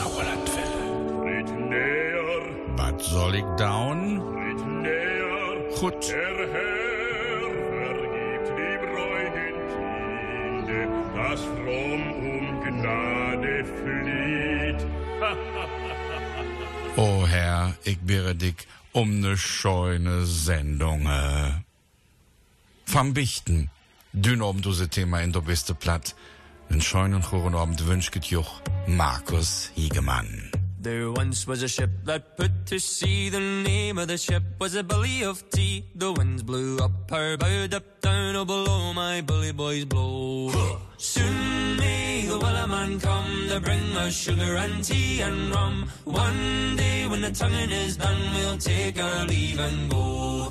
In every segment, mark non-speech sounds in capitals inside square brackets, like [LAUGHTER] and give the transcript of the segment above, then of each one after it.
Sauerlandwelle. Tritt näher, Bad soll ich down? tritt näher. Gut. Der Herr vergibt die bräugen Kinde, das fromm um Gnade flieht. [LAUGHS] O Herr, ich bitte dich um ne scheune Sendung. äh. Vom Bichten. Dünn oben du Thema in der beste Platt. Den scheunen Choren Abend wünscht Juch Markus Hiegemann. There once was a ship that put to sea. The name of the ship was a Billy of Tea. The winds blew up her bow, up down, oh below my bully boys blow. Soon may the wellerman come to bring us sugar and tea and rum. One day when the tonguing is done, we'll take our leave and go.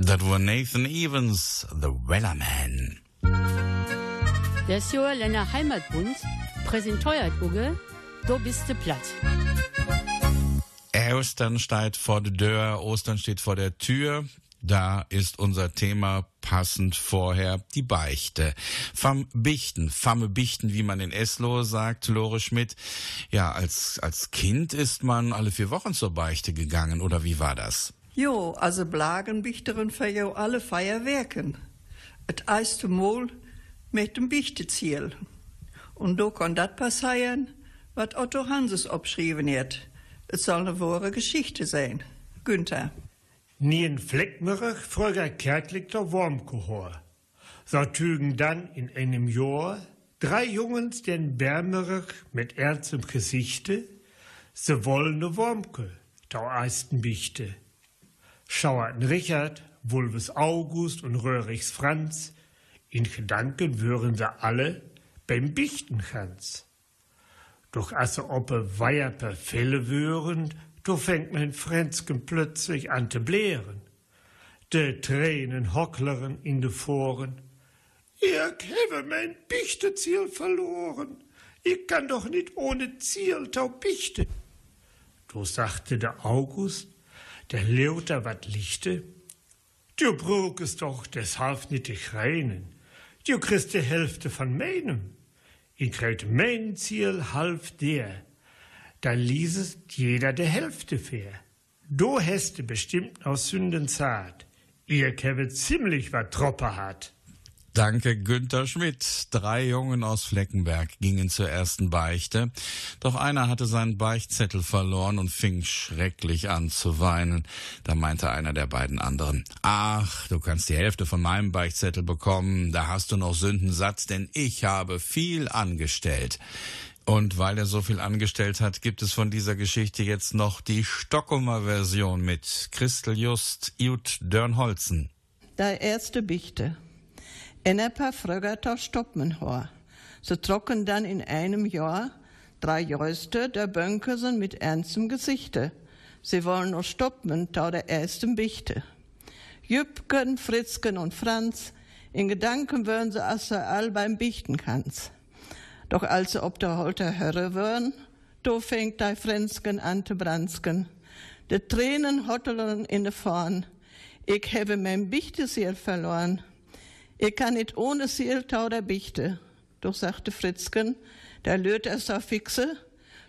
Dat war Nathan Evans, The Wellerman. Der Sjoerländer Heimatbund präsentiert Uge, du bist platt. Ostern steht vor der Tür, Ostern steht vor der Tür. Da ist unser Thema passend vorher die Beichte. Vom Bichten, famme Bichten, wie man in Eslo sagt, Lore Schmidt. Ja, als, als Kind ist man alle vier Wochen zur Beichte gegangen, oder wie war das? Jo, also Blagenbichteren für jo alle Feierwerken. Et erste Mal mit dem Bichteziel. Und do kann dat passieren, wat Otto Hanses abschrieben hat. Es soll eine wahre Geschichte sein. Günther. Nien Fleckmerich fröger kärtlich der Wormkohor. So tügen dann in einem Jahr drei Jungens den Bärmerich mit im Gesichte, se wollene Wormke, der ersten Bichte. Schauerten Richard, Wulves August und Röhrichs Franz, in Gedanken würen sie alle beim Bichtenchans. Doch als sie oppe Weiher per Fälle würen, do fängt mein Fränzken plötzlich an zu blären. De Tränen hockleren in de Foren. Ich habe mein Bichteziel verloren. Ich kann doch nicht ohne Ziel tau bichte. Do sagte der August, der Leuter wat lichte. Du brauchst doch deshalb nicht dich reinen. Du kriegst die Hälfte von meinem. Ich krieg mein Ziel halb der. Da ließ es jeder der Hälfte fair. Du häste bestimmt aus Sünden zart. Ihr käbe ziemlich wat Troppe hat. Danke, Günther Schmidt. Drei Jungen aus Fleckenberg gingen zur ersten Beichte. Doch einer hatte seinen Beichtzettel verloren und fing schrecklich an zu weinen. Da meinte einer der beiden anderen, ach, du kannst die Hälfte von meinem Beichtzettel bekommen, da hast du noch Sündensatz, denn ich habe viel angestellt. Und weil er so viel angestellt hat, gibt es von dieser Geschichte jetzt noch die Stockumer Version mit Christel Just, Jut Dörnholzen. Der erste Bichte. Ein paar Frögerter stoppen hor. So trocken dann in einem Jahr drei Jäuste der Bönkersen mit ernstem Gesichte. Sie wollen nur stoppen, tau der ersten Bichte. Jüpken, Fritzken und Franz, in Gedanken würden sie also all beim Bichten kanns. Doch als sie ob der Holter Hörre würden, do fängt dei Frenzken an zu bransken. De Tränen hotteln in de Vorn. Ich habe mein Bichtesiel verloren. Ich kann nicht ohne Siel tau der Bichte. Doch sagte Fritzken, der löt er so fixe,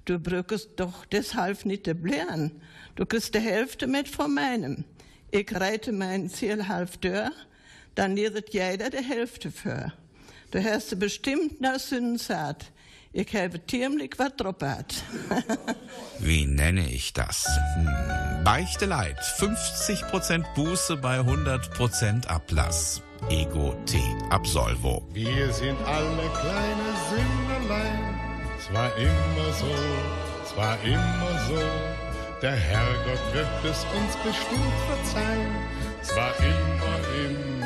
du brückest doch deshalb nicht de Blären. Du kriegst die Hälfte mit von meinem. Ich reite mein Ziel halb dör, dann liert jeder die Hälfte für. Du hast bestimmt nach Sündensat. Ich habe ziemlich was drauf [LAUGHS] Wie nenne ich das? Beichte Leid. 50% Buße bei 100% Ablass. Ego T. Absolvo. Wir sind alle kleine Sünderlein. Zwar immer so, zwar immer so. Der Herrgott wird es uns bestimmt verzeihen. Zwar immer, immer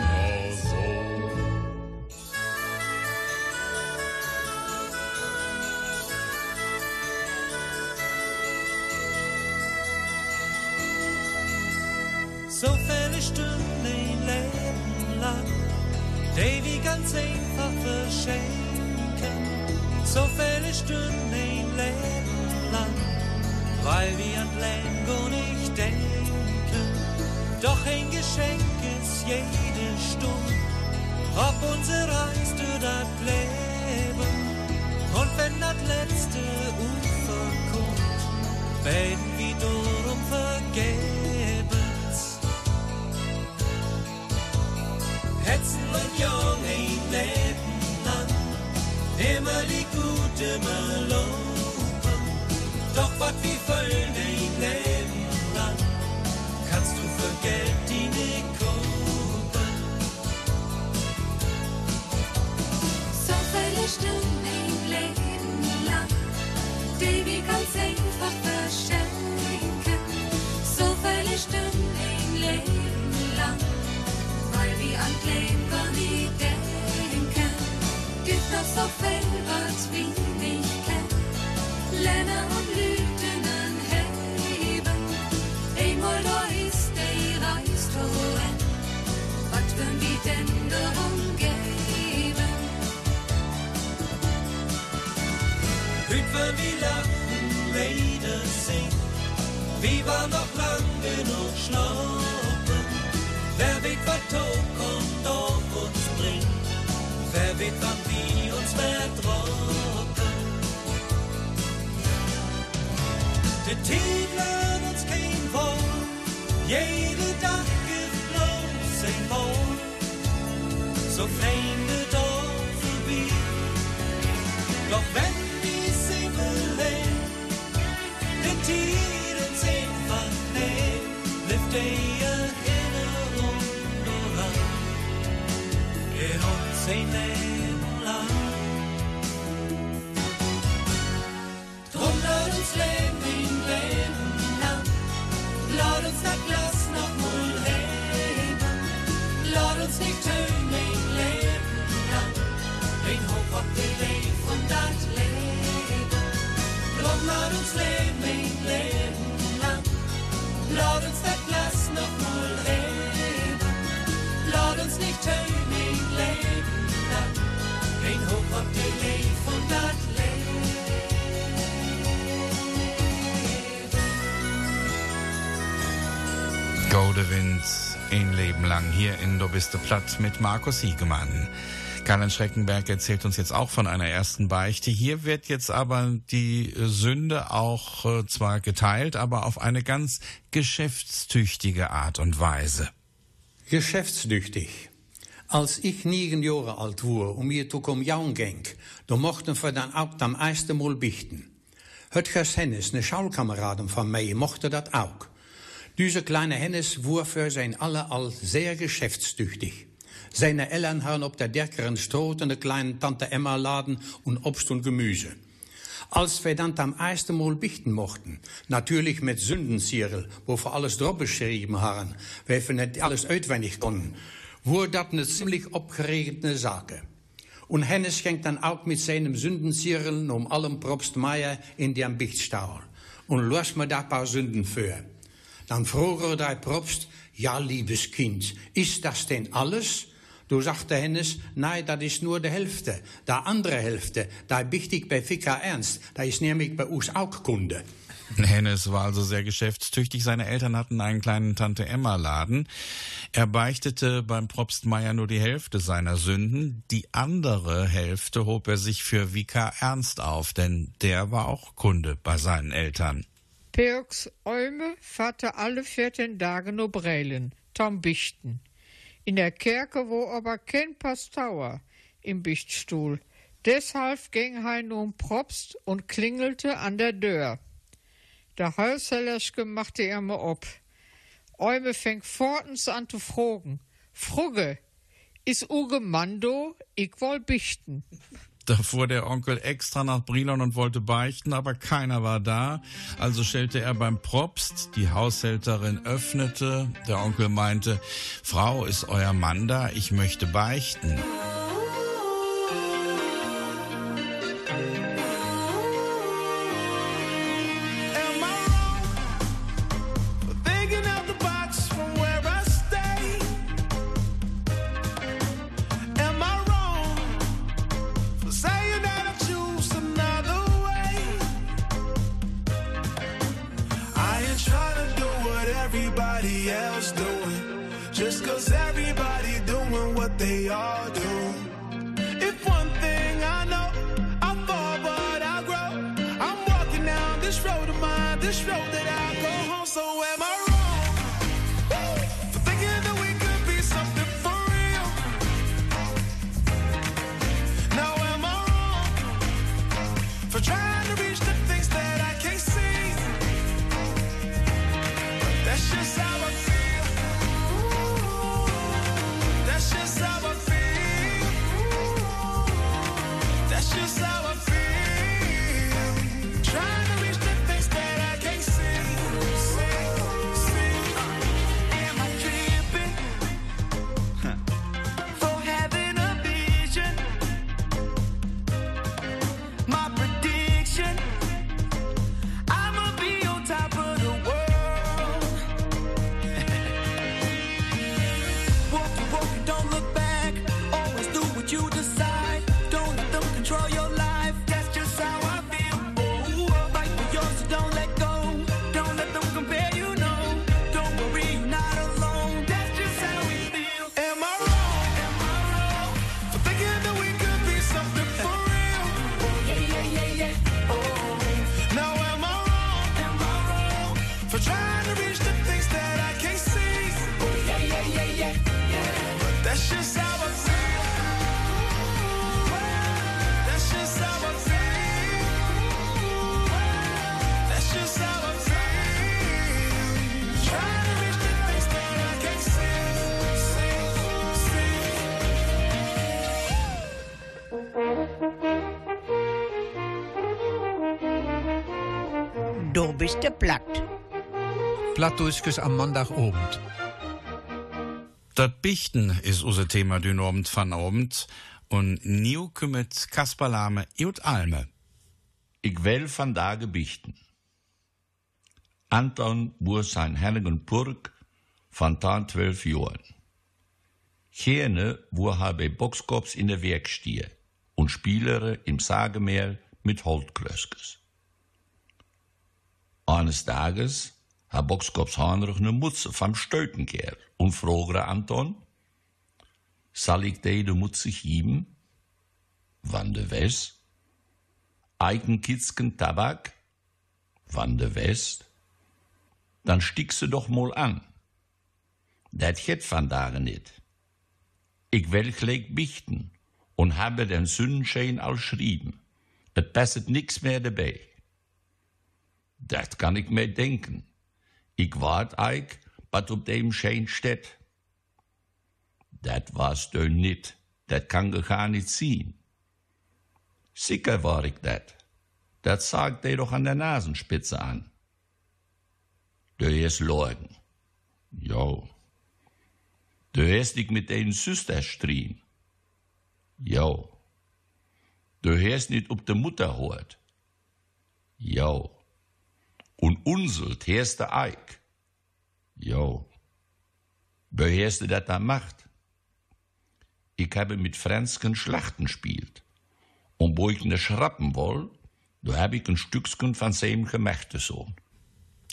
wir nicht kennen. Länder und Lüten heben. Einmal da ist die Reichstoren. Was würden wir denn darum geben? Wir lachen, Lieder singen, wir waren noch lang genug schlafen. Wer wird was tot kommt bringt, wer wann wir uns verdroppen. Der Titel lernt uns kein Wort, jede Tag gibt bloß ein Wort. So fremde Dorf vorbei, doch wenn die Single den Tieren sehen vernehmen, lift die Erinnerung nur an, uns Leben lang. Drum lass uns leben Godewind, ein Leben lang hier in Du bist platt mit Markus Siegemann. Karl Schreckenberg erzählt uns jetzt auch von einer ersten Beichte. Hier wird jetzt aber die Sünde auch äh, zwar geteilt, aber auf eine ganz geschäftstüchtige Art und Weise. Geschäftstüchtig. Als ich negen Jahre alt war und mir om jaun ging, dan mochten wir dann auch am ersten Mal bichten. Hutgers Hennis, eine Schulkameraden von mir, mochte dat auch. Diese kleine war für sein alle al sehr geschäftstüchtig. Seine Eltern haben op der Derkeren Stroot eine kleine Tante Emma laden und Obst und Gemüse. Als wir dann am ersten Mal bichten mochten, natürlich mit Sündenzierel, wo wir alles drauf beschrieben haben, weil wir nicht alles auswendig konnten, wurde dat eine ziemlich aufgeregte Sache. Und Hennes ging dann auch mit seinem Sündenzierel um allem Propst Meier in den Bichtstauer und los mir da paar Sünden für. Dann er der Propst, ja, liebes Kind, ist das denn alles? Du sagte Hennes, nein, das ist nur die Hälfte. Die andere Hälfte, da bichtig bei Fika ernst, da ist nämlich bei uns auch Kunde. Hennes war also sehr geschäftstüchtig. Seine Eltern hatten einen kleinen Tante Emma Laden. Er beichtete beim Propst Meier nur die Hälfte seiner Sünden. Die andere Hälfte hob er sich für Vikar Ernst auf, denn der war auch Kunde bei seinen Eltern. Pirks Eume vatte alle vierzehn Tage no Breilen, tam Bichten. In der Kerke wo aber kein Pastauer im Bichtstuhl. Deshalb ging er nun Propst und klingelte an der Tür. Der Häuserlerschke machte er mir ob. Eume fängt fortens an zu fragen. Frugge, is Uge Mando, ich woll bichten. Da fuhr der Onkel extra nach Brilon und wollte beichten, aber keiner war da. Also stellte er beim Propst, die Haushälterin öffnete. Der Onkel meinte, Frau, ist euer Mann da? Ich möchte beichten. Der platt. Plattdusches am Montagabend. Dat Bichten is unser Thema dün Abend van Abend. Und nu kümmet Kaspar Lahme ut Alme. Ich will van Tage bichten. Anton wurde sein Herrenburg von tan zwölf Jahren. Gerne war er bei Boxkorps in der Werkstier und Spielere im Sagemeer mit Holtklöskes. Eines Tages hat Boxkorps Heinrich ne Mutze vom Stötenkerl und fragte Anton, soll ich dir de Mutze geben? Wann de West? Eigenkitzken Tabak? Wann de West? Dann stick sie doch mal an. Dat het vandaag nicht. Ich will gleich bichten und habe den Sündenschein al schrieben. Es passet nix mehr dabei. Das kann ich mir denken. Ich wart eig, was op dem Schein steht. Dat was du nicht. Dat kann ich gar nicht zien. Sicher war ich dat. Dat sagt er doch an der Nasenspitze an. Du hast Lorgen. Jo. Du hast dich mit den Süster strien. Jo. Du hast nicht ob de Mutter hört. Jo. Und unselt du Eik. Jo. Du das da macht? Ich habe mit Franzken Schlachten spielt. Und wo ich ne schrappen woll, da hab ich ein Stückchen von seinem gemachte Sohn.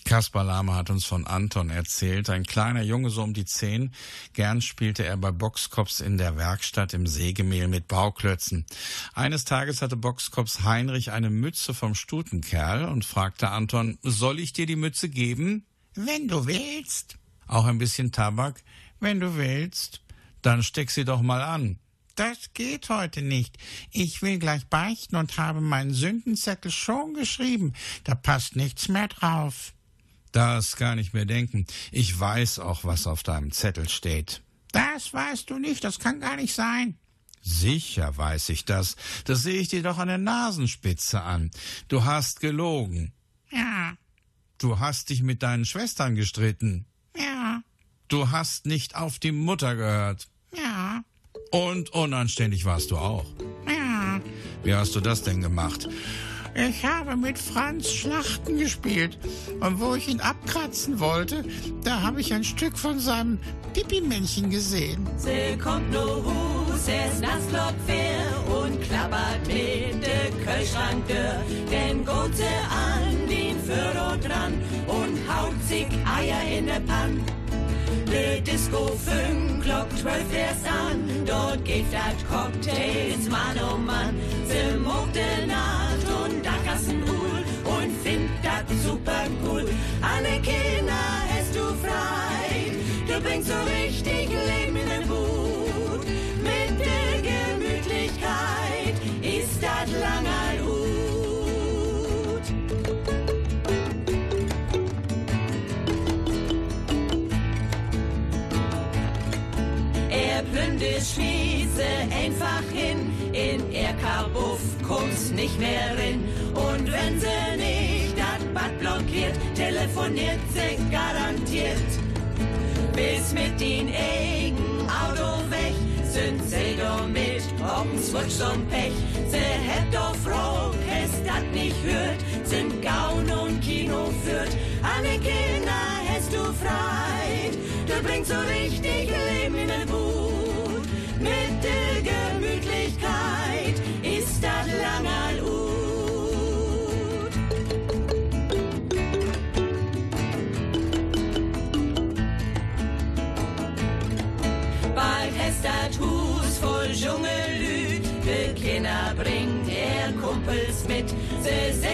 Kaspar Lahme hat uns von Anton erzählt, ein kleiner Junge so um die zehn. Gern spielte er bei Boxkops in der Werkstatt im Sägemehl mit Bauklötzen. Eines Tages hatte Boxkops Heinrich eine Mütze vom Stutenkerl und fragte Anton, soll ich dir die Mütze geben? Wenn du willst. Auch ein bisschen Tabak? Wenn du willst. Dann steck sie doch mal an. Das geht heute nicht. Ich will gleich beichten und habe meinen Sündenzettel schon geschrieben. Da passt nichts mehr drauf. Das kann ich mir denken. Ich weiß auch, was auf deinem Zettel steht. Das weißt du nicht, das kann gar nicht sein. Sicher weiß ich das. Das sehe ich dir doch an der Nasenspitze an. Du hast gelogen. Ja. Du hast dich mit deinen Schwestern gestritten. Ja. Du hast nicht auf die Mutter gehört. Ja. Und unanständig warst du auch. Ja. Wie hast du das denn gemacht? Ich habe mit Franz Schlachten gespielt. Und wo ich ihn abkratzen wollte, da habe ich ein Stück von seinem Pipimännchen gesehen. Sie kommt no Hus, es nass fair und klappert mit de Kühlschranktür. Denn geht sie an den Führer dran und haut sich Eier in de Pann. De Disco fünf, Glock zwölf erst an, dort geht dat Cocktails, Mann oh Mann. Sie mogt de Nacht und da gassen Uhl und find dat super cool. Alle Kinder hast du frei, du bringst so richtig Leben in den mehr rin. Und wenn sie nicht das Bad blockiert, telefoniert sie garantiert. Bis mit den eigen Auto weg, sind sie doch mit ob'n Switch und Pech. Sie hätt doch froh, es dat nicht hört, sind Gaun und Kino führt. Alle Kinder hast du frei, du bringst so richtig Leben in den Wut.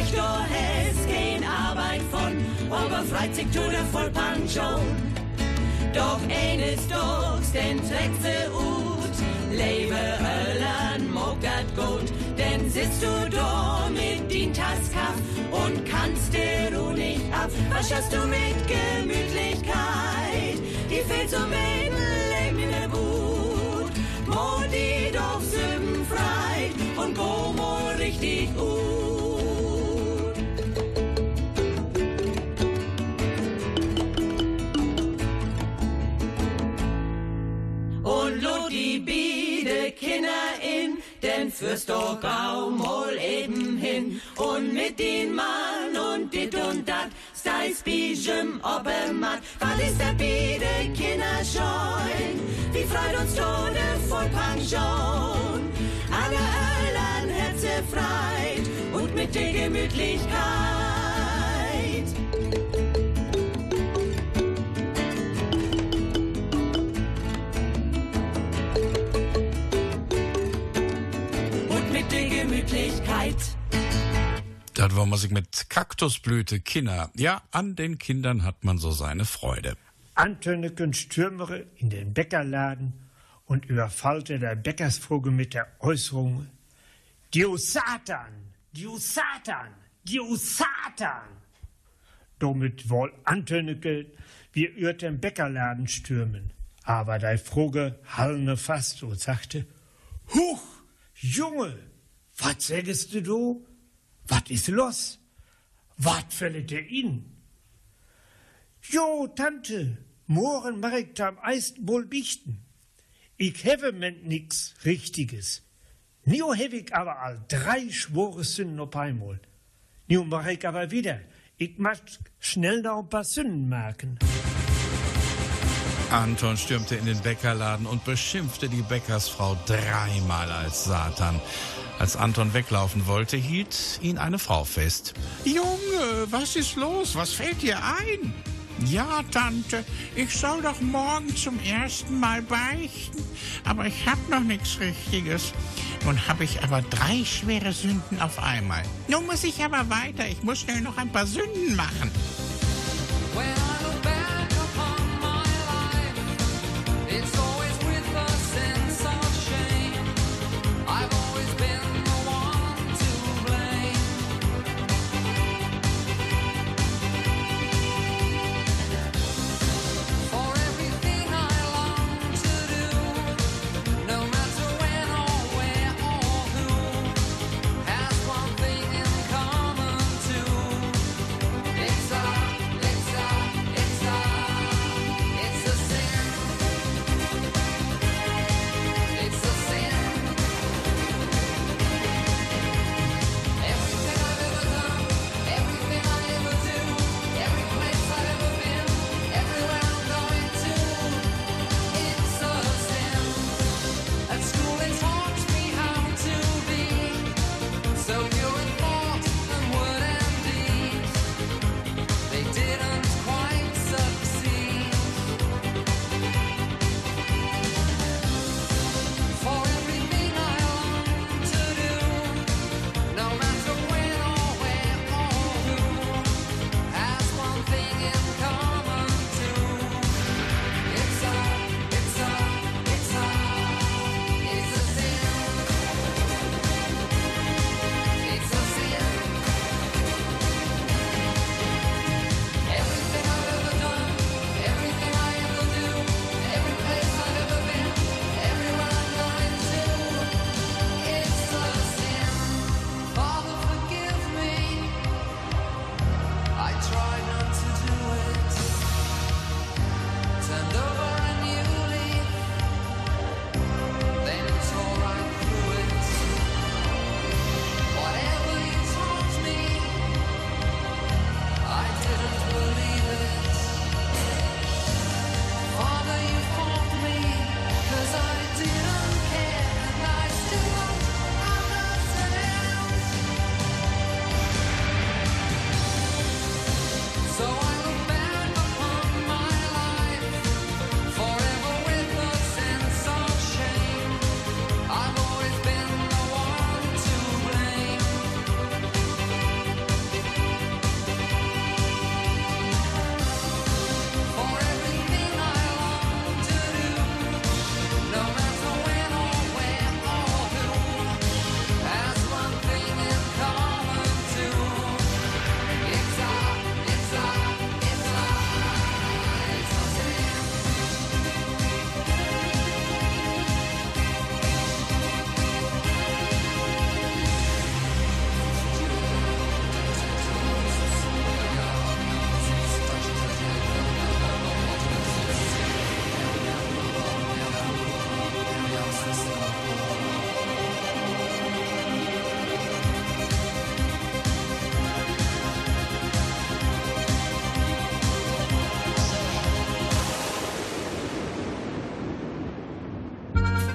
Se sech du hast kein Arbeit von, aber Freizeit tut er voll Pension. Doch eines Tages, den trägt se ut, lebe Irland, mogat gut, denn sitzt du da mit din Taskaff und kannst dir nicht ab. Was schaffst du mit Gemütlichkeit? Die fehlt so Leben in der Wut. Mo die doch sündenfrei und go mo richtig gut. Denn fürs doch kaum mal eben hin. Und mit den Mann und dit und dat, steis Bijem obermatt. Was ist der Biede Kinder scheun? Wie freut uns Tode voll Pension? Alle Irland Herze freit und mit der Gemütlichkeit. Das war Musik mit Kaktusblüte, Kinder. Ja, an den Kindern hat man so seine Freude. Antöneken Stürmere in den Bäckerladen und überfallte der Bäckersvogel mit der Äußerung, Du Satan, du Satan, du Satan. Damit wohl Antönike, wir über den Bäckerladen stürmen. Aber der Vogel hallne fast und sagte, Huch, Junge, was sagst du? Was ist los? Was fällt dir in? Jo, Tante, morgen mach ich am Eist wohl bichten. Ich habe ment nix Richtiges. Nu hab ich aber all drei schwore Sünden auf einmal. Nu mach ich aber wieder. Ich mach schnell noch ein paar Sünden merken. Anton stürmte in den Bäckerladen und beschimpfte die Bäckersfrau dreimal als Satan. Als Anton weglaufen wollte, hielt ihn eine Frau fest. Junge, was ist los? Was fällt dir ein? Ja, Tante, ich soll doch morgen zum ersten Mal beichten, aber ich hab noch nichts Richtiges. Nun habe ich aber drei schwere Sünden auf einmal. Nun muss ich aber weiter. Ich muss schnell noch ein paar Sünden machen.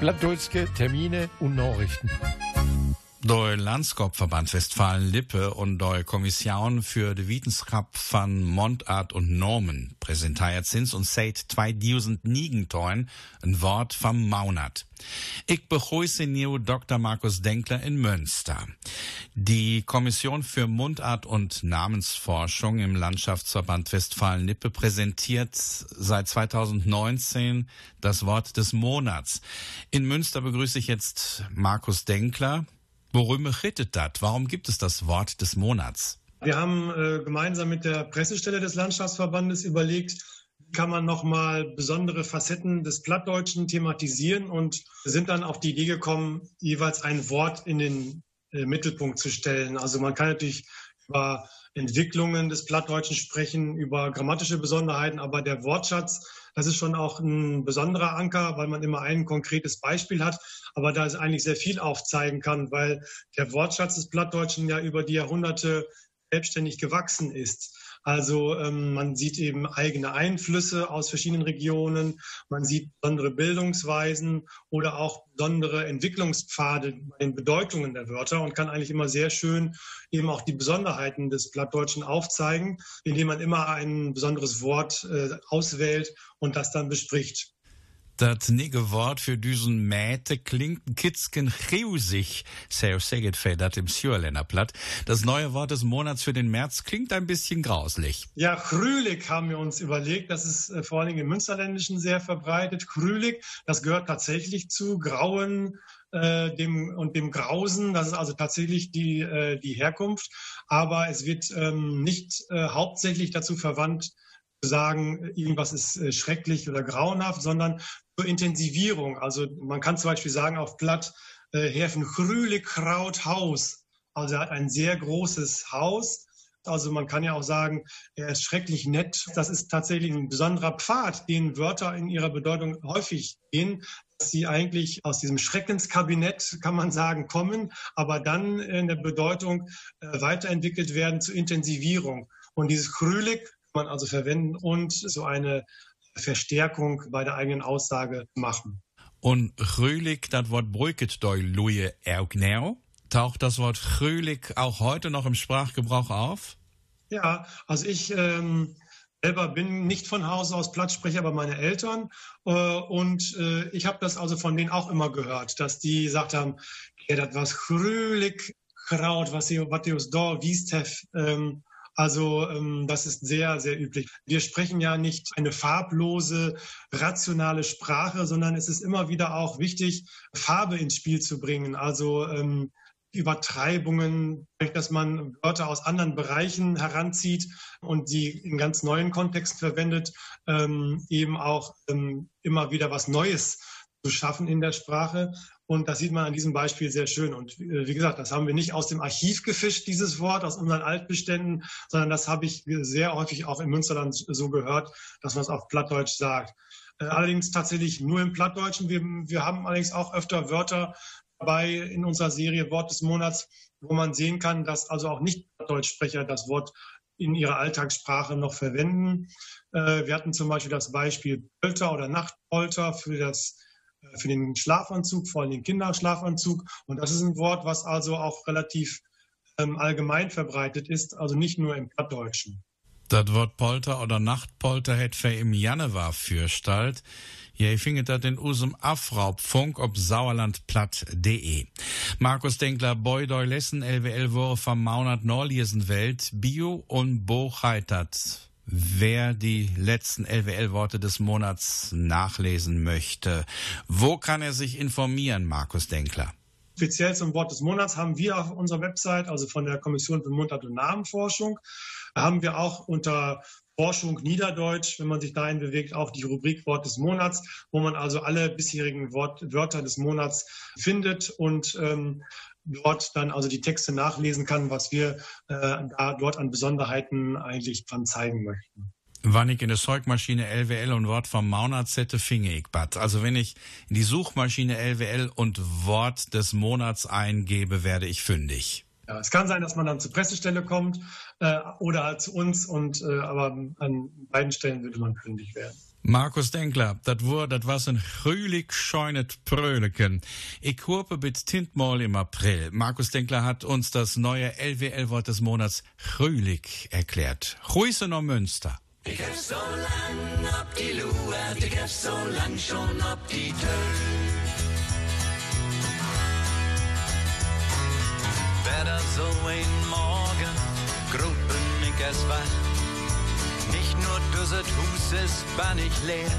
Blattdulske, Termine und Nachrichten. Der Landskopverband Westfalen-Lippe und der Kommission für die Wetenschap van Mondart und Normen präsentiert sinds und seit 2009 ein Wort vom Maunat. Ich begrüße new Dr. Markus Denkler in Münster. Die Kommission für Mundart und Namensforschung im Landschaftsverband Westfalen-Lippe präsentiert seit 2019 das Wort des Monats. In Münster begrüße ich jetzt Markus Denkler. Worüber redet das? Warum gibt es das Wort des Monats? Wir haben äh, gemeinsam mit der Pressestelle des Landschaftsverbandes überlegt, kann man nochmal besondere Facetten des Plattdeutschen thematisieren und sind dann auf die Idee gekommen, jeweils ein Wort in den äh, Mittelpunkt zu stellen. Also man kann natürlich über Entwicklungen des Plattdeutschen sprechen, über grammatische Besonderheiten, aber der Wortschatz, das ist schon auch ein besonderer Anker, weil man immer ein konkretes Beispiel hat, aber da es eigentlich sehr viel aufzeigen kann, weil der Wortschatz des Plattdeutschen ja über die Jahrhunderte selbstständig gewachsen ist. Also ähm, man sieht eben eigene Einflüsse aus verschiedenen Regionen, man sieht besondere Bildungsweisen oder auch besondere Entwicklungspfade bei den Bedeutungen der Wörter und kann eigentlich immer sehr schön eben auch die Besonderheiten des Plattdeutschen aufzeigen, indem man immer ein besonderes Wort äh, auswählt und das dann bespricht. Das nige Wort für diesen Mäte klingt Kitzken chiusig, sehr im Sjörländer Platt. Das neue Wort des Monats für den März klingt ein bisschen grauslich. Ja, Krülig haben wir uns überlegt. Das ist äh, vor allen Dingen im Münsterländischen sehr verbreitet. Krülig, das gehört tatsächlich zu Grauen, äh, dem und dem Grausen. Das ist also tatsächlich die, äh, die Herkunft. Aber es wird ähm, nicht äh, hauptsächlich dazu verwandt, sagen, irgendwas ist äh, schrecklich oder grauenhaft, sondern zur Intensivierung. Also man kann zum Beispiel sagen auf Platt, äh, Herfen Chrüle Kraut Haus. Also er hat ein sehr großes Haus. Also man kann ja auch sagen, er ist schrecklich nett. Das ist tatsächlich ein besonderer Pfad, den Wörter in ihrer Bedeutung häufig gehen, dass sie eigentlich aus diesem Schreckenskabinett, kann man sagen, kommen, aber dann in der Bedeutung äh, weiterentwickelt werden zur Intensivierung. Und dieses Krülig man also verwenden und so eine Verstärkung bei der eigenen Aussage machen. Und Fröhlich, das Wort brücket doi Luje Ergnau. Taucht das Wort Fröhlich auch heute noch im Sprachgebrauch auf? Ja, also ich ähm, selber bin nicht von Hause aus Plattsprecher, aber meine Eltern. Äh, und äh, ich habe das also von denen auch immer gehört, dass die gesagt haben, ja, das was Fröhlich Kraut, was ihr, was ihr da wiest, ähm, also ähm, das ist sehr, sehr üblich. Wir sprechen ja nicht eine farblose, rationale Sprache, sondern es ist immer wieder auch wichtig, Farbe ins Spiel zu bringen. Also ähm, Übertreibungen, dass man Wörter aus anderen Bereichen heranzieht und sie in ganz neuen Kontexten verwendet, ähm, eben auch ähm, immer wieder was Neues zu schaffen in der Sprache. Und das sieht man an diesem Beispiel sehr schön. Und äh, wie gesagt, das haben wir nicht aus dem Archiv gefischt, dieses Wort, aus unseren Altbeständen, sondern das habe ich sehr häufig auch im Münsterland so gehört, dass man es auf Plattdeutsch sagt. Äh, allerdings tatsächlich nur im Plattdeutschen. Wir, wir haben allerdings auch öfter Wörter dabei in unserer Serie Wort des Monats, wo man sehen kann, dass also auch nicht Plattdeutschsprecher das Wort in ihrer Alltagssprache noch verwenden. Äh, wir hatten zum Beispiel das Beispiel Polter oder Nachtpolter für das für den Schlafanzug, vor allem den Kinderschlafanzug. Und das ist ein Wort, was also auch relativ ähm, allgemein verbreitet ist, also nicht nur im Plattdeutschen. Das Wort Polter oder Nachtpolter hätte wir im Januar fürstalt. Ja, ich findet das in usem Afraubfunk ob sauerlandplatt.de. Markus Denkler, Boydoi Lessen, LWL Woche vom Maunat Norliesen Welt, Bio und Bo Heitert. Wer die letzten LWL-Worte des Monats nachlesen möchte, wo kann er sich informieren, Markus Denkler? Speziell zum Wort des Monats haben wir auf unserer Website, also von der Kommission für Mundart- und Namenforschung, haben wir auch unter Forschung Niederdeutsch, wenn man sich dahin bewegt, auch die Rubrik Wort des Monats, wo man also alle bisherigen Wort, Wörter des Monats findet und ähm, dort dann also die Texte nachlesen kann, was wir äh, da dort an Besonderheiten eigentlich dran zeigen möchten. Wann ich in der Zeugmaschine LWL und Wort vom Maunat sette, finge ich bat. Also wenn ich in die Suchmaschine LWL und Wort des Monats eingebe, werde ich fündig. Ja, es kann sein, dass man dann zur Pressestelle kommt äh, oder zu uns, und, äh, aber an beiden Stellen würde man fündig werden. Markus Denkler, dat woor, dat was een gruwelijk scheunet Pröleken. Ich hope mit Tintmal im April. Markus Denkler hat uns das neue LWL-Wort des Monats gruwelijk erklärt. Grüße nach Münster. Ich hab so lang ob die Luert, ich hab so lang schon ob die Tür. Wär das so ein Morgen, grut bin ich es wach. Nicht nur düsset Hus ist bannig leer.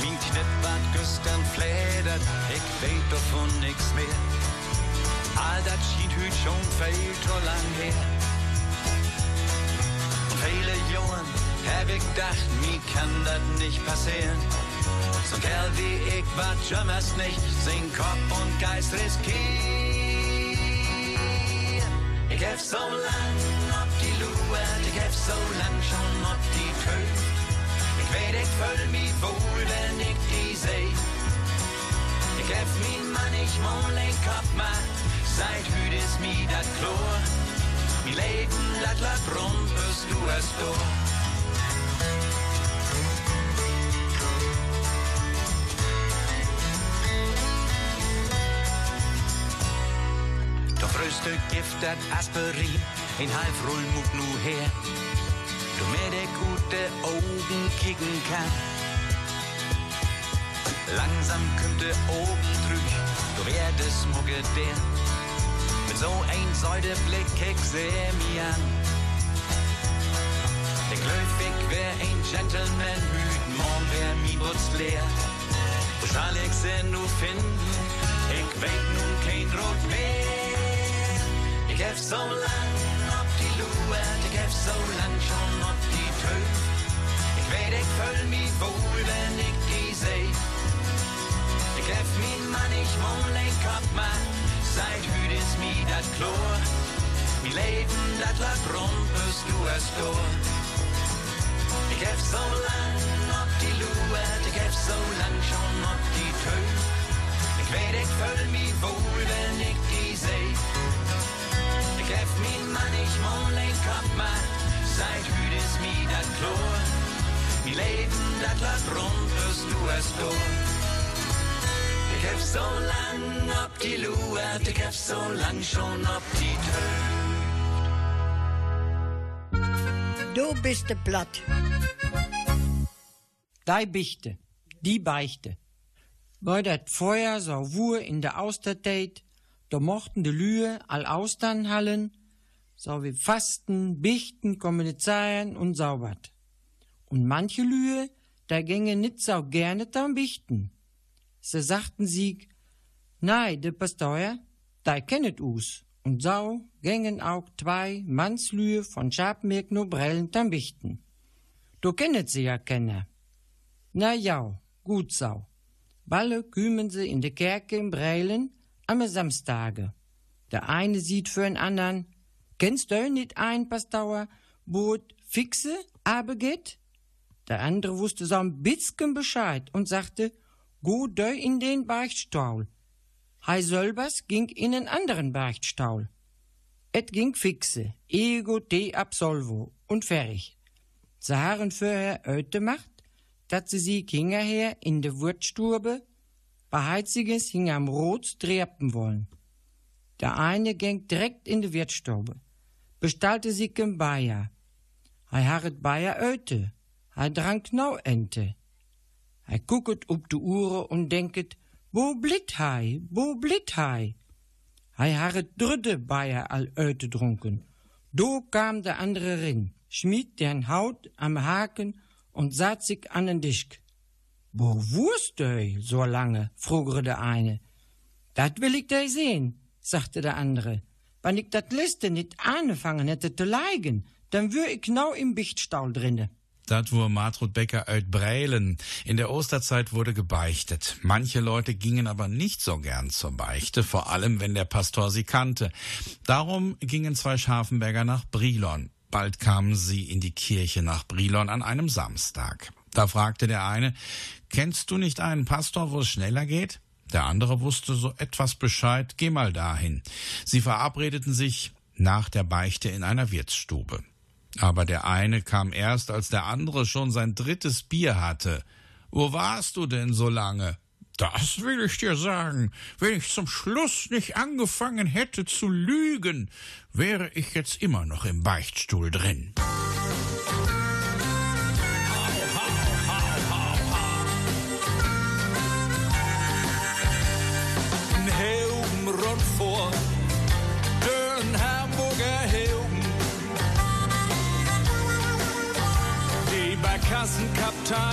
Mein Knippert gestern fledert, ich weet davon nix mehr. All das schien hüt schon viel zu lang her. Und viele Jungen hab ich gedacht, mir kann das nicht passieren. So ein Kerl wie ich war jemals nicht, sing Kopf und Geist riskiert. Ich hab so lang ich hab so lang schon ob die Tür. Ich weet, ich fühl mich wohl, wenn ich die seh. Ich hab mein Mann, ich mal den Kopf macht, seit hüt ist mi dat Chlor. Mi Leben, dat lag rum, bis du es. Doch fröste Gift Aspirin, in halb Rull mut nu her. Du mir de gute Augen kicken kann. Langsam de oben drüch, du werdest mugge der. Mit so ein Säude Blick ich seh mi an. Der Glöfig wär ein Gentleman, hüt morgen wär mi Butz leer. Wo schall ich sie nu finden? Ich weet nun kein Rot mehr. Ich hab so lang die Ich hab so lang schon ob die Tür. Ich weet, ich fühl mich wohl, wenn ich die seh. Ich hab mein Mann, ich mumm den Kopf macht, seit hüt ist mi dat Chlor. Mi Leben, dat lag rum, bis du es durch. Ich hab so lang ob die Luert, ich hab so lang schon ob die Tür. Ich weet, ich fühl mich wohl, wenn ich die seh. Ich hab mein Mann, ich mumm macht, seit hüt ist mi dat Chlor. Mi Leben, dat lag rum, bis du es durch. Ich hab so lang ob die Luert, ich hab so lang schon ob die Tür. Du bist de platt. Die Bichte, die Beichte. Bei dat Feuer so wur in der Austertät, da mochten de Lühe all Austern hallen, so wie Fasten, Bichten, Kommunizieren und saubert. Und manche Lühe, da gänge nit so gerne tam Bichten. Se sagten sie, nei, de Pastor, da kennet us. Und so gängen auch zwei Mannslühe von Schabmerk no Brellen tam Bichten. Du kennet sie ja kenne. Na ja, gut so. Balle kümen sie in de Kerke in Breilen am Samstage. Der eine sieht für den anderen, kennst du nicht ein, Pastor, wo fixe aber geht? Der andere wusste so ein bisschen Bescheid und sagte, go dö in den Beichtstaul. Hei Sölbers ging in einen anderen Beichtstaul. Et ging fixe, ego te absolvo und fertig. Sie haben vorher öte macht, dat sie sie hingerher in de Wurtstube beheiziges hing am Rot dreppen wollen. Der eine ging direkt in de Wirtstube, bestallte sich im Bayer. Hei harret Bayer öte, hei drank nau ente. Hei gucket ob de Uhr und denket, wo blit hei, wo blit hei? Hei harret dritte Bayer all öte drunken. Do kam der andere rin, schmied den Haut am Haken und satt sich an den Tisch. Wo wurst du so lange? frugere der eine. Dat will ich dir sehen, sagte der andere. Wenn ich dat Liste nicht angefangen hätte zu leigen, dann wür ich genau im Bichtstaul drinne. Dat war Martrud Becker uit Breilen. In der Osterzeit wurde gebeichtet. Manche Leute gingen aber nicht so gern zur Beichte, vor allem wenn der Pastor sie kannte. Darum gingen zwei Scharfenberger nach Brilon. Bald kamen sie in die Kirche nach Brilon an einem Samstag. Da fragte der eine, kennst du nicht einen Pastor, wo es schneller geht? Der andere wusste so etwas Bescheid, geh mal dahin. Sie verabredeten sich nach der Beichte in einer Wirtsstube. Aber der eine kam erst, als der andere schon sein drittes Bier hatte. Wo warst du denn so lange? Das will ich dir sagen. Wenn ich zum Schluss nicht angefangen hätte zu lügen, wäre ich jetzt immer noch im Beichtstuhl drin. Ein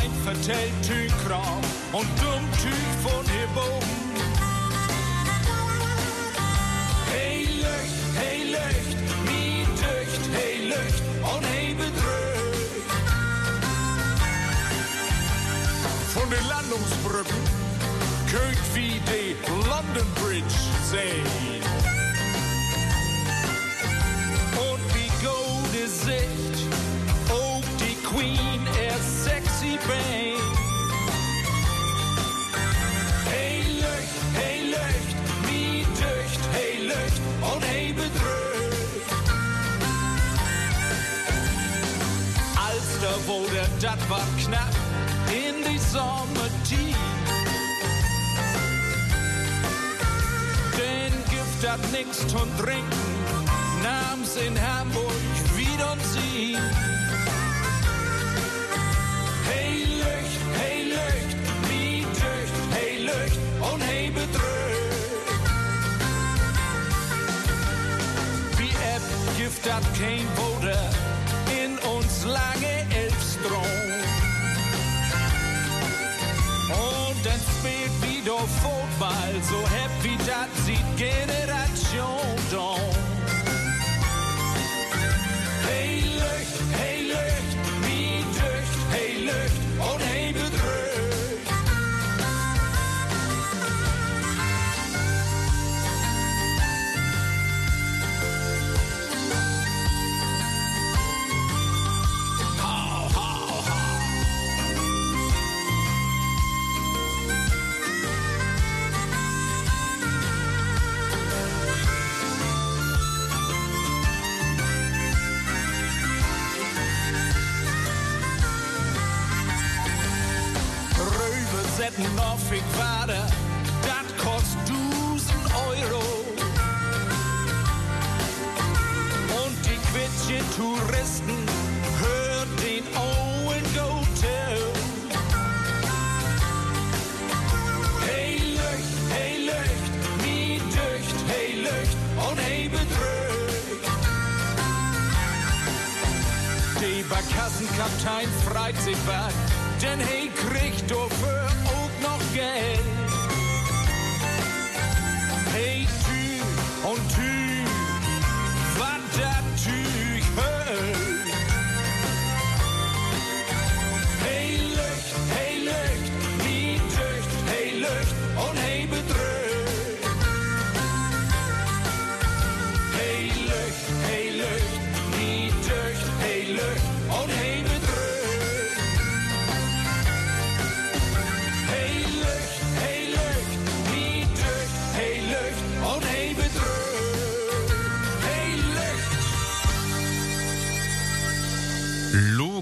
Barkassenkaptein vertellt Tüchkram und Dummtüch von hier oben. Hey Licht, hey Licht, mi Dücht, hey Licht und hey Bedrückt. Von den Landungsbrücken könnt wie die London Bridge sehen. Und wie gute Sicht, sexy Bane. Hey Licht, hey Licht, wie Dücht, hey Licht und hey Bedrückt. Als der wurde, dat war knapp in die Sommertief. Den Gift hat nix zum Trinken, nahm's in Hamburg wieder und sie. Hat kein Bruder in uns lange Elfstrom. Und dann spielt wieder Fußball, so happy, das sieht Generation Dawn.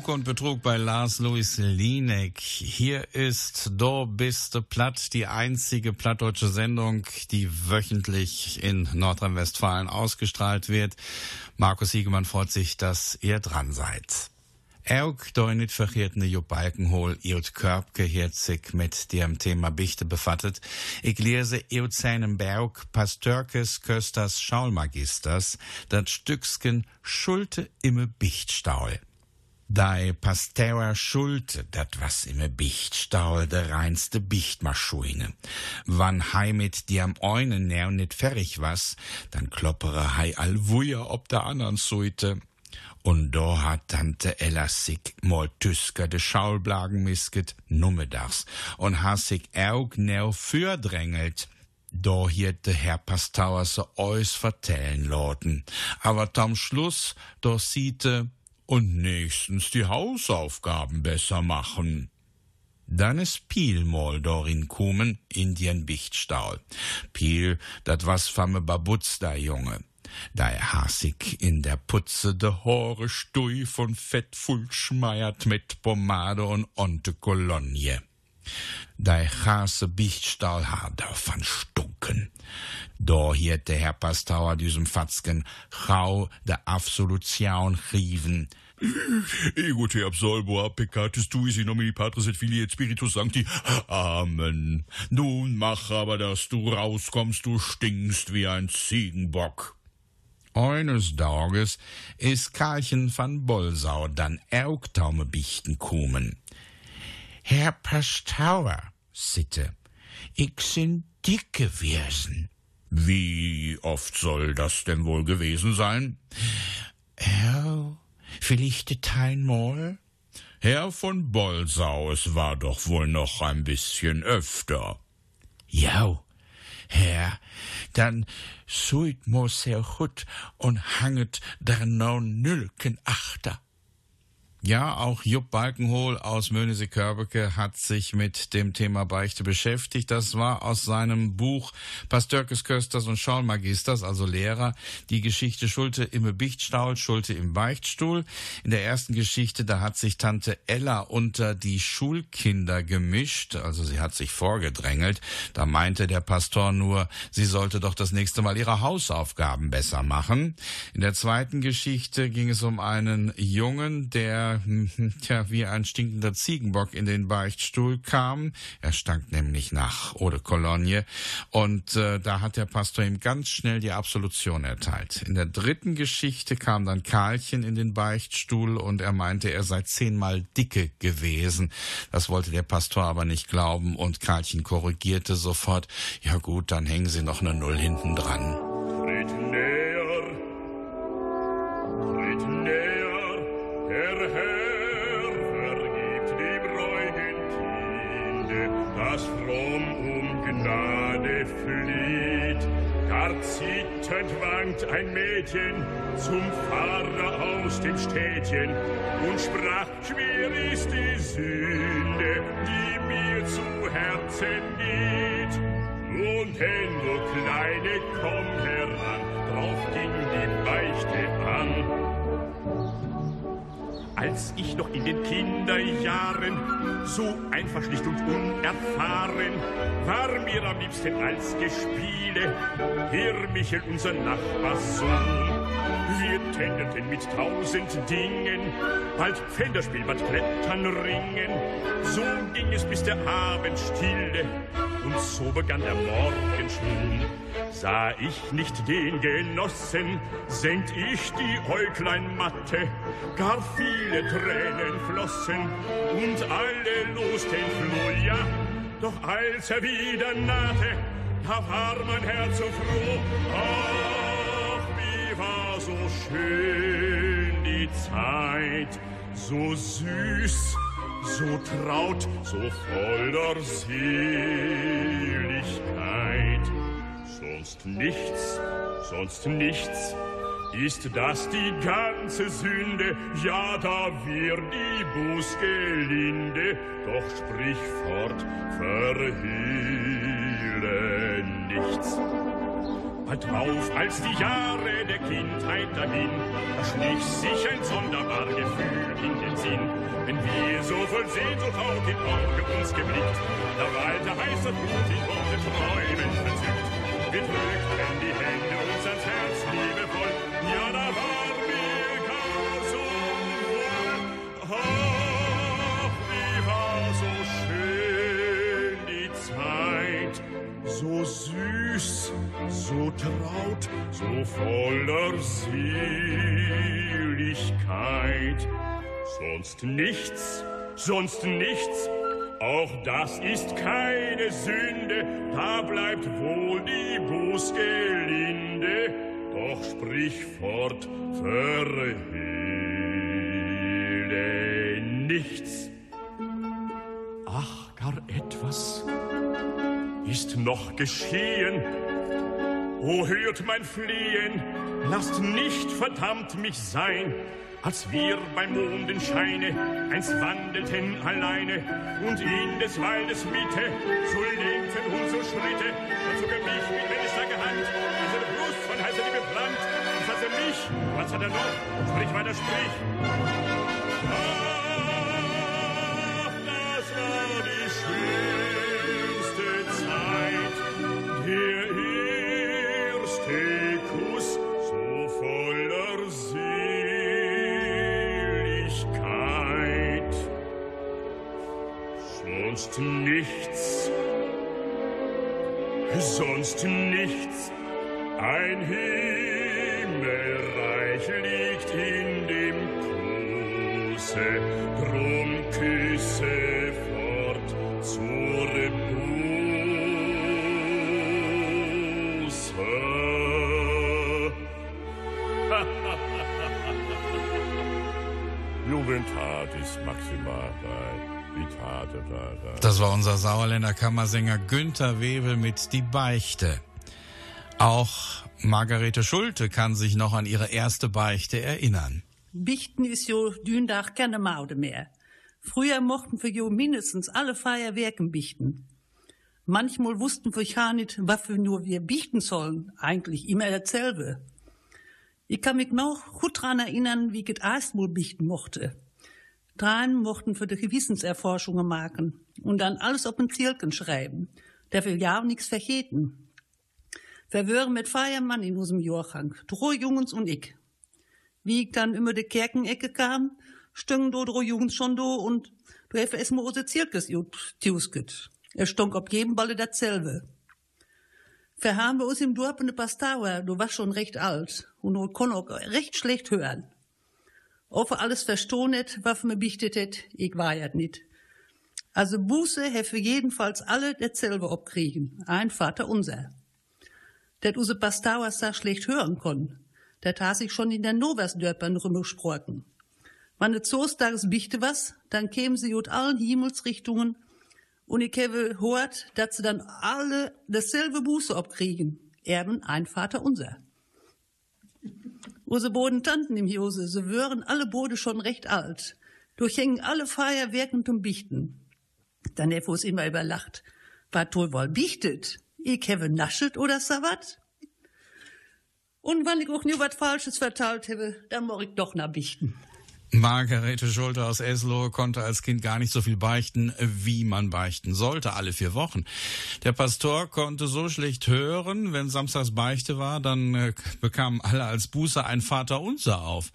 Und Betrug bei Lars Louis Lienek. Hier ist Do biste platt, die einzige plattdeutsche Sendung, die wöchentlich in Nordrhein-Westfalen ausgestrahlt wird. Markus Siegemann freut sich, dass ihr dran seid. Da nicht verkehrtene Jo Balkenhol, iot Körbke herzig mit dem Thema Bichte befattet. Ich lese iot seinem Berg Pastörkes Kösters Schaulmagisters, dat Stücksken Schulte imme Bichtstaul. Dei Pasteur Schulte, dat was imme Bichtstaul de reinste Bichtmaschine. Wann hei mit die am Eunen näher nit fertig was, dann kloppere hei all wuja ob der andern Suite. Und da hat Tante Ella sich mal Tüsker de Schaulblagen misket, nummedags, und ha sich auch neu fürdrängelt. Da hiert de Herr Pastauer so eus vertellen loten. Aber tam Schluss, da siete, und nächstens die Hausaufgaben besser machen. Dann is Piel mal dorin kumen in dien Bichtstaul. Piel, dat was famme Babutz da Junge. Da er hasig in der Putze de Hore stui von Fett voll schmeiert mit Pomade und onte Kolonie. Da Hase Bichtstall hat davon. Da der Herr Pastauer diesem Fatzken Chau der Absolution rieven. [LAUGHS] Ego te absolvo peccatus tuis in nomine Patris et Filii et Spiritus Sancti. Amen. Nun mach aber, dass du rauskommst, du stinkst wie ein Ziegenbock. Eines Tages is Karlchen van Bolsau dann Ergtaume bichten kommen. Herr Pastauer, sitte, ich sind dick gewesen. Wie oft soll das denn wohl gewesen sein? Oh, vielleicht einmal? Herr von Bolsau, es war doch wohl noch ein bisschen öfter. Ja, Herr, dann suit mo sehr gut und hanget der non Nülken achter. Ja, auch Jupp Balkenhol aus Möhnesee-Körbeke hat sich mit dem Thema Beichte beschäftigt. Das war aus seinem Buch Pastörkes Kösters und Schaulmagisters, also Lehrer, die Geschichte Schulte im Bichtstaul, Schulte im Beichtstuhl. In der ersten Geschichte, da hat sich Tante Ella unter die Schulkinder gemischt, also sie hat sich vorgedrängelt. Da meinte der Pastor nur, sie sollte doch das nächste Mal ihre Hausaufgaben besser machen. In der zweiten Geschichte ging es um einen Jungen, der [LAUGHS] tja, wie ein stinkender Ziegenbock in den Beichtstuhl kam. Er stank nämlich nach Eau de Cologne. Und äh, da hat der Pastor ihm ganz schnell die Absolution erteilt. In der dritten Geschichte kam dann Karlchen in den Beichtstuhl und er meinte, er sei zehnmal dicke gewesen. Das wollte der Pastor aber nicht glauben und Karlchen korrigierte sofort, ja gut, dann hängen Sie noch eine Null hinten dran. Zitternd wankt ein Mädchen zum Pfarrer aus dem Städtchen und sprach, schwer ist die Sünde, die mir zu Herzen geht. Nun denn, du Kleine, komm heran, drauf ging die Beichte an. Als ich noch in den Kinderjahren so einfach schlicht und unerfahren war mir am liebsten als Gespiele Herr Michel, unser Nachbarssohn. Wir tändelten mit tausend Dingen, bald Fenderspiel, bald Klettern, Ringen. So ging es bis der Abend stille und so begann der Morgenschwung. Sah ich nicht den Genossen, senkt ich die Äuglein matte, gar viele Tränen flossen und alle losten floh, ja. Doch als er wieder nahte, da war mein Herz so froh. Ach, wie war so schön die Zeit, so süß, so traut, so voller Seligkeit. Sonst nichts, sonst nichts, ist das die ganze Sünde? Ja, da wird die Buß gelinde, doch sprich fort, verhehle nichts. Bald drauf, als die Jahre der Kindheit dahin, da schlich sich ein sonderbar Gefühl in den Sinn. Wenn wir so voll Sehnsucht auf den Auge uns geblickt, da wallte heißer Blut in Worte träumen verzückt. Drückten die Hände uns Herz liebevoll, ja, da war mir gar so wohl. Ach, wie war so schön die Zeit, so süß, so traut, so voller Seligkeit. Sonst nichts, sonst nichts, auch das ist keine Sünde, da bleibt wohl die Buß gelinde, doch sprich fort, verhehle nichts. Ach, gar etwas ist noch geschehen. O hört mein Flehen, lasst nicht verdammt mich sein, als wir beim Mondenscheine einst wandelten alleine und in des Waldes Mitte so lenkten unsere Schritte, da zog er mich mit männlicher Hand, als eine Brust von heißer Liebe brannt, für mich. Was hat er noch? Sprich weiter, sprich. Ach, Sonst nichts. Ein Himmelreich liegt in dem Kusse, drum küsse fort zur Buße. [LAUGHS] Juventatis maxima vitate da. Das war unser Sauerländer Kammersänger Günther Webel mit Die Beichte. Auch Margarete Schulte kann sich noch an ihre erste Beichte erinnern. Bichten ist jo Dündach keine Maude mehr. Früher mochten wir jo mindestens alle Feierwerken bichten. Manchmal wussten wir ja nicht, was wir nur wir bichten sollen. Eigentlich immer dasselbe. Ich kann mich noch gut dran erinnern, wie ich es erst wohl bichten mochte. Dran mochten wir die Gewissenserforschungen machen und dann alles auf den Zirken schreiben. Der will ja auch nichts vergeten. Wir wären mit Feiermann in unserem Jahrgang, drei Jungens und ich. Wie ich dann über die Kerkenecke kam, stüngen do drei Jungs schon do und du hast erst mal unser Zirkus tiusket. Er stunk auf jedem Balle dasselbe. Wir haben bei uns im Dorf eine Pastauer, du warst schon recht alt und du konnt auch recht schlecht hören. Ob er alles verstohnet, was mir bichtet het, ich ja nicht. Also Buße hefe jedenfalls alle dasselbe abkriegen, ein Vater unser. Dat use Pastauers sa schlecht hören konn, dat ha sich schon in der Noversdörpern rumgesprochen. Wann et Zostages bichte was, dann kämen sie ut allen Himmelsrichtungen und ich habe hört, dass sie dann alle dasselbe Buße abkriegen. Erben ein Vater unser. Unsere Boden Tanten im Jose, sie wären alle Bode schon recht alt. Durchhängen alle Feierwerken zum Bichten. Dann hat uns immer überlacht. War toll wohl bichtet. Ich habe naschet oder savat. Und wenn ich auch nie was Falsches verteilt habe, dann muss ich doch nach bichten. Margarete Schulte aus Eslohe konnte als Kind gar nicht so viel beichten, wie man beichten sollte, alle vier Wochen. Der Pastor konnte so schlecht hören, wenn samstags Beichte war, dann äh, bekamen alle als Buße ein Vater unser auf.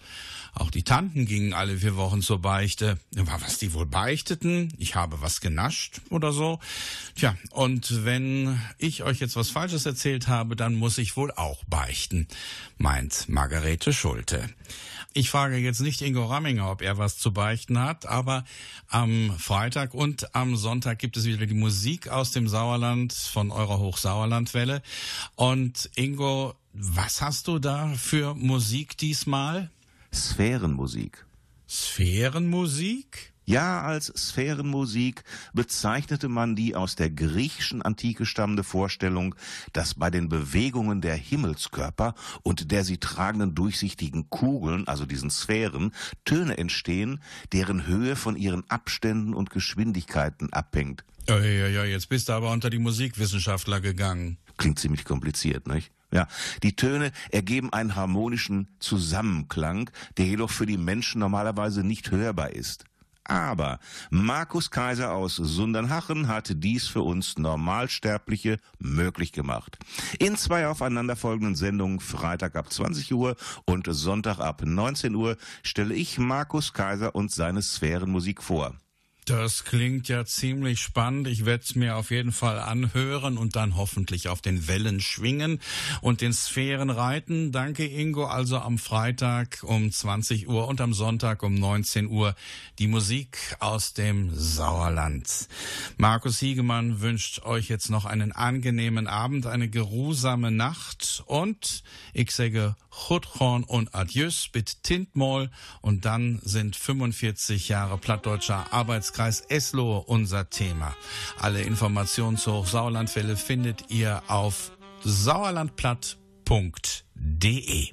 Auch die Tanten gingen alle vier Wochen zur Beichte. Aber was die wohl beichteten? Ich habe was genascht oder so. Tja, und wenn ich euch jetzt was Falsches erzählt habe, dann muss ich wohl auch beichten, meint Margarete Schulte. Ich frage jetzt nicht Ingo Ramminger, ob er was zu beichten hat, aber am Freitag und am Sonntag gibt es wieder die Musik aus dem Sauerland von eurer Hochsauerlandwelle. Und Ingo, was hast du da für Musik diesmal? Sphärenmusik. Sphärenmusik? Ja, als Sphärenmusik bezeichnete man die aus der griechischen Antike stammende Vorstellung, dass bei den Bewegungen der Himmelskörper und der sie tragenden durchsichtigen Kugeln, also diesen Sphären, Töne entstehen, deren Höhe von ihren Abständen und Geschwindigkeiten abhängt. Ja, ja, ja, jetzt bist du aber unter die Musikwissenschaftler gegangen. Klingt ziemlich kompliziert, nicht? Ja, die Töne ergeben einen harmonischen Zusammenklang, der jedoch für die Menschen normalerweise nicht hörbar ist. Aber Markus Kaiser aus Sundernhachen hat dies für uns Normalsterbliche möglich gemacht. In zwei aufeinanderfolgenden Sendungen Freitag ab 20 Uhr und Sonntag ab 19 Uhr stelle ich Markus Kaiser und seine Sphärenmusik vor. Das klingt ja ziemlich spannend. Ich werde es mir auf jeden Fall anhören und dann hoffentlich auf den Wellen schwingen und den Sphären reiten. Danke Ingo. Also am Freitag um 20 Uhr und am Sonntag um 19 Uhr die Musik aus dem Sauerland. Markus Hiegemann wünscht euch jetzt noch einen angenehmen Abend, eine geruhsame Nacht und ich sage Chutron und Adieus mit Tintmol und dann sind 45 Jahre plattdeutscher Arbeitskreis Eslohe unser Thema. Alle Informationen zur Hochsauerlandwelle findet ihr auf sauerlandplatt.de.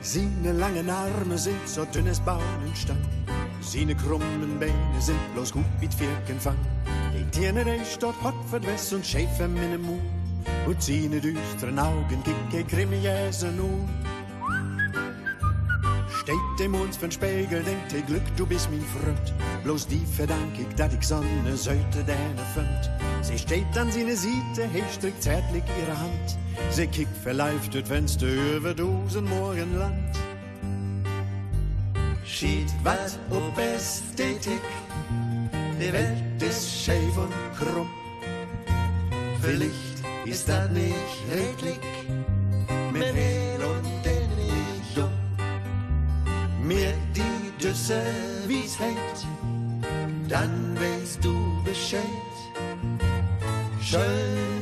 Seine langen Arme sind so dünnes Baumstamm. Seine krummen Beine sind bloß gut wie Firkenfang. Die Tierne, die steht hot verdress und schäfer mit dem Mund. Und seine düsteren Augen kicke Krimijäsen nun. Steht dem uns von Spiegel, denkt ihr Glück, du bist mein Freund. Bloß die verdank ich, dat ich Sonne sollte deine fand. Sie steht an seine Seite, he strickt zärtlich ihre Hand. Sie kickt verleift durch Fenster über Dosen Morgenland. Schied wat op Ästhetik, die Welt ist scheef und krumm. Vielleicht nicht redlich, mit Hehl und den nicht dumm. Mir die Düsse Wiesheit, dann weißt du Bescheid. Schönheit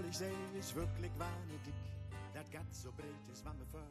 Nicht mollig, sie ist wirklich wahnsinnig. Dat Gat so breit ist, wann wir vorne